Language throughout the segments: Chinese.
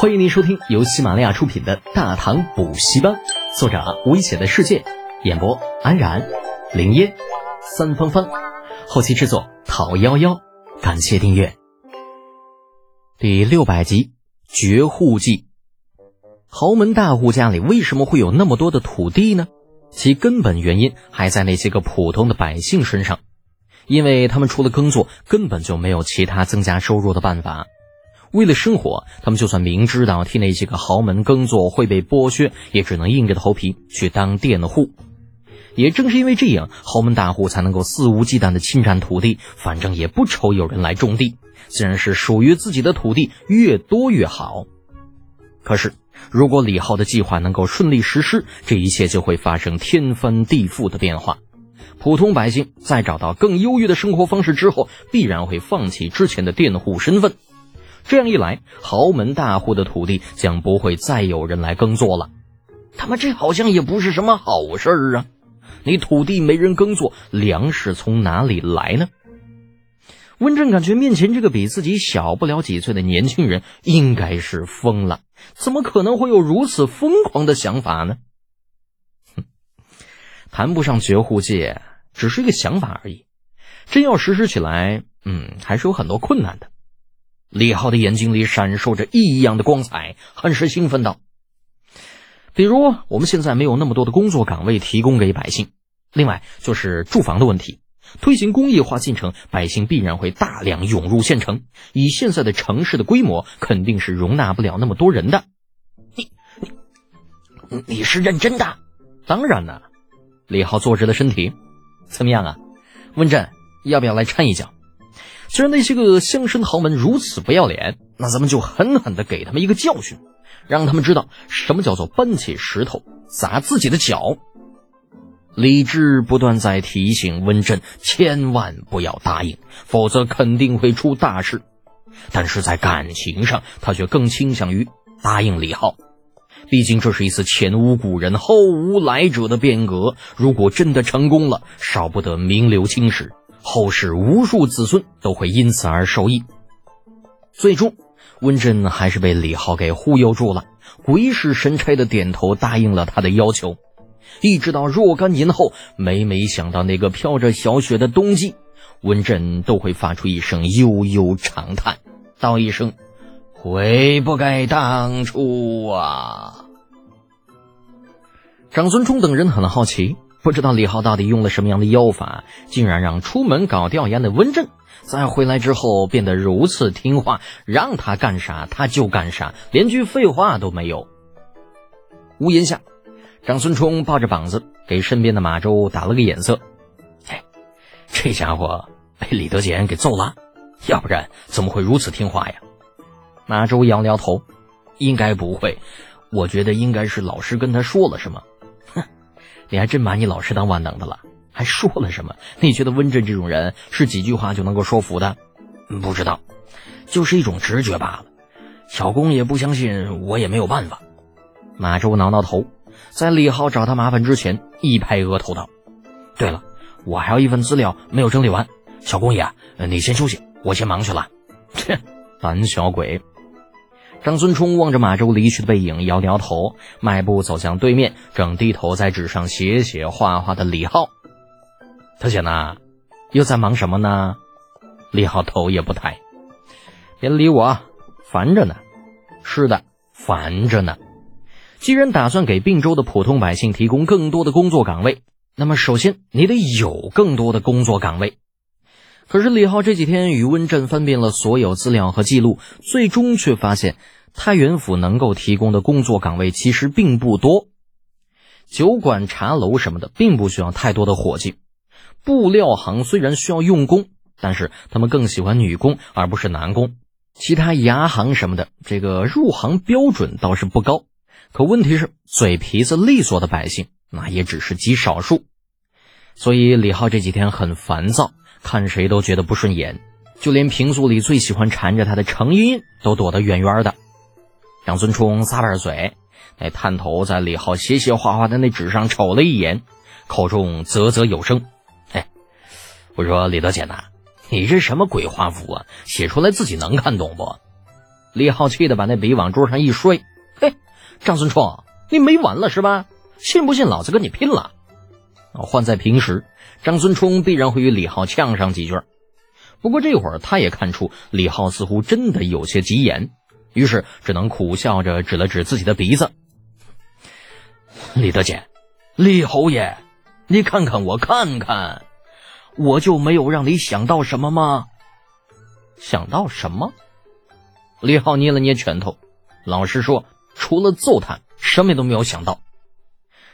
欢迎您收听由喜马拉雅出品的《大唐补习班》，作者危险的世界，演播安然、林烟、三芳芳，后期制作陶幺幺。感谢订阅。第六百集《绝户记》。豪门大户家里为什么会有那么多的土地呢？其根本原因还在那些个普通的百姓身上，因为他们除了耕作，根本就没有其他增加收入的办法。为了生活，他们就算明知道替那些个豪门耕作会被剥削，也只能硬着头皮去当佃户。也正是因为这样，豪门大户才能够肆无忌惮地侵占土地，反正也不愁有人来种地。自然是属于自己的土地越多越好。可是，如果李浩的计划能够顺利实施，这一切就会发生天翻地覆的变化。普通百姓在找到更优越的生活方式之后，必然会放弃之前的佃户身份。这样一来，豪门大户的土地将不会再有人来耕作了。他们这好像也不是什么好事儿啊！你土地没人耕作，粮食从哪里来呢？温震感觉面前这个比自己小不了几岁的年轻人应该是疯了，怎么可能会有如此疯狂的想法呢？哼，谈不上绝户界，只是一个想法而已。真要实施起来，嗯，还是有很多困难的。李浩的眼睛里闪烁着异样的光彩，很是兴奋道：“比如我们现在没有那么多的工作岗位提供给百姓，另外就是住房的问题。推行工业化进程，百姓必然会大量涌入县城。以现在的城市的规模，肯定是容纳不了那么多人的。你你你是认真的？当然了。”李浩坐直了身体，怎么样啊？温震，要不要来掺一脚？既然那些个乡绅豪门如此不要脸，那咱们就狠狠的给他们一个教训，让他们知道什么叫做搬起石头砸自己的脚。李治不断在提醒温震，千万不要答应，否则肯定会出大事。但是在感情上，他却更倾向于答应李浩，毕竟这是一次前无古人后无来者的变革，如果真的成功了，少不得名留青史。后世无数子孙都会因此而受益。最终，温震还是被李浩给忽悠住了，鬼使神差的点头答应了他的要求。一直到若干年后，每每想到那个飘着小雪的冬季，温震都会发出一声悠悠长叹，道一声：“悔不该当初啊！”长孙冲等人很好奇。不知道李浩到底用了什么样的妖法，竟然让出门搞调研的温震，在回来之后变得如此听话，让他干啥他就干啥，连句废话都没有。屋檐下，长孙冲抱着膀子给身边的马周打了个眼色：“哎，这家伙被李德俭给揍了，要不然怎么会如此听话呀？”马周摇了摇头：“应该不会，我觉得应该是老师跟他说了什么。”你还真把你老师当万能的了，还说了什么？你觉得温震这种人是几句话就能够说服的？不知道，就是一种直觉罢了。小公也不相信，我也没有办法。马周挠挠头，在李浩找他麻烦之前，一拍额头道：“对了，我还有一份资料没有整理完。小公爷，你先休息，我先忙去了。” 切，胆小鬼！张孙冲望着马周离去的背影，摇摇头，迈步走向对面，正低头在纸上写写画画的李浩。他想呢？又在忙什么呢？李浩头也不抬，别理我，烦着呢。是的，烦着呢。既然打算给并州的普通百姓提供更多的工作岗位，那么首先你得有更多的工作岗位。可是李浩这几天与温震翻遍了所有资料和记录，最终却发现太原府能够提供的工作岗位其实并不多。酒馆、茶楼什么的并不需要太多的伙计，布料行虽然需要用工，但是他们更喜欢女工而不是男工。其他牙行什么的，这个入行标准倒是不高，可问题是嘴皮子利索的百姓那也只是极少数。所以李浩这几天很烦躁。看谁都觉得不顺眼，就连平素里最喜欢缠着他的程茵都躲得远远的。张孙冲咂巴嘴，那探头在李浩写写画画的那纸上瞅了一眼，口中啧啧有声：“哎，我说李德简呐，你这什么鬼画符啊？写出来自己能看懂不？”李浩气得把那笔往桌上一摔：“嘿，张孙冲，你没完了是吧？信不信老子跟你拼了？”换在平时，张孙冲必然会与李浩呛上几句。不过这会儿他也看出李浩似乎真的有些急眼，于是只能苦笑着指了指自己的鼻子：“李德简，李侯爷，你看看我看看，我就没有让你想到什么吗？想到什么？”李浩捏了捏拳头，老实说，除了揍他，什么都没有想到。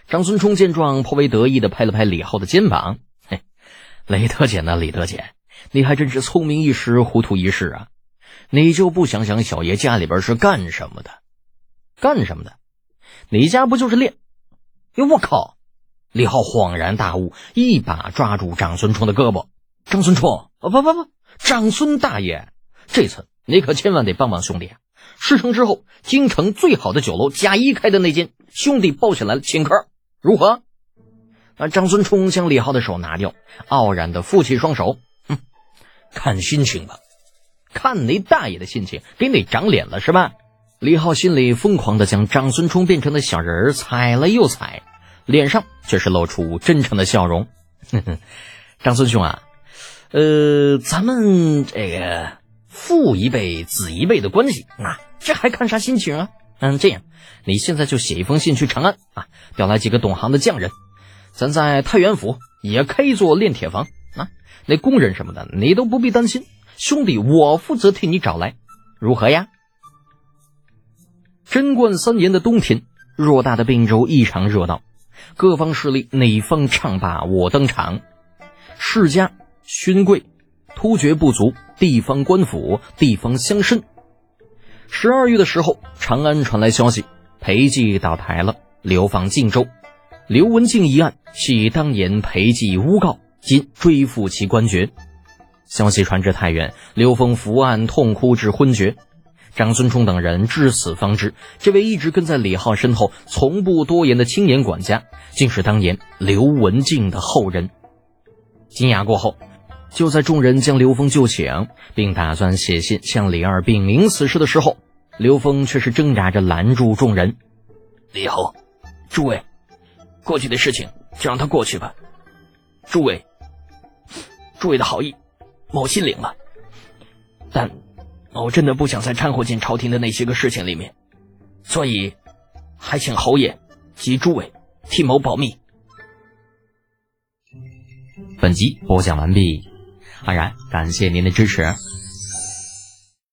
张孙冲见状，颇为得意的拍了拍李浩的肩膀：“嘿，李德简呐，李德简。”你还真是聪明一时，糊涂一世啊！你就不想想小爷家里边是干什么的？干什么的？你家不就是练？哟，我靠！李浩恍然大悟，一把抓住张孙冲的胳膊。张孙冲，不不不，长孙大爷，这次你可千万得帮帮兄弟！事成之后，京城最好的酒楼贾一开的那间，兄弟包下来了，请客，如何？那张孙冲将李浩的手拿掉，傲然的负起双手。哼看心情吧，看你大爷的心情，给你长脸了是吧？李浩心里疯狂的将张孙冲变成的小人儿踩了又踩，脸上却是露出真诚的笑容。哼哼张孙兄啊，呃，咱们这个父一辈子一辈的关系，那这还看啥心情啊？嗯，这样，你现在就写一封信去长安啊，调来几个懂行的匠人，咱在太原府也开一座炼铁坊。那工人什么的，你都不必担心，兄弟，我负责替你找来，如何呀？贞观三年的冬天，偌大的并州异常热闹，各方势力哪方唱罢我登场，世家、勋贵、突厥部族、地方官府、地方乡绅。十二月的时候，长安传来消息，裴寂倒台了，流放晋州。刘文静一案系当年裴寂诬告。今追复其官爵，消息传至太原，刘封伏案痛哭至昏厥。张孙冲等人至死方知，这位一直跟在李浩身后、从不多言的青年管家，竟是当年刘文静的后人。惊讶过后，就在众人将刘峰救醒，并打算写信向李二禀明此事的时候，刘峰却是挣扎着拦住众人：“李后，诸位，过去的事情就让它过去吧。诸位。”诸位的好意，某心领了，但某真的不想再掺和进朝廷的那些个事情里面，所以还请侯爷及诸位替某保密。本集播讲完毕，当然感谢您的支持。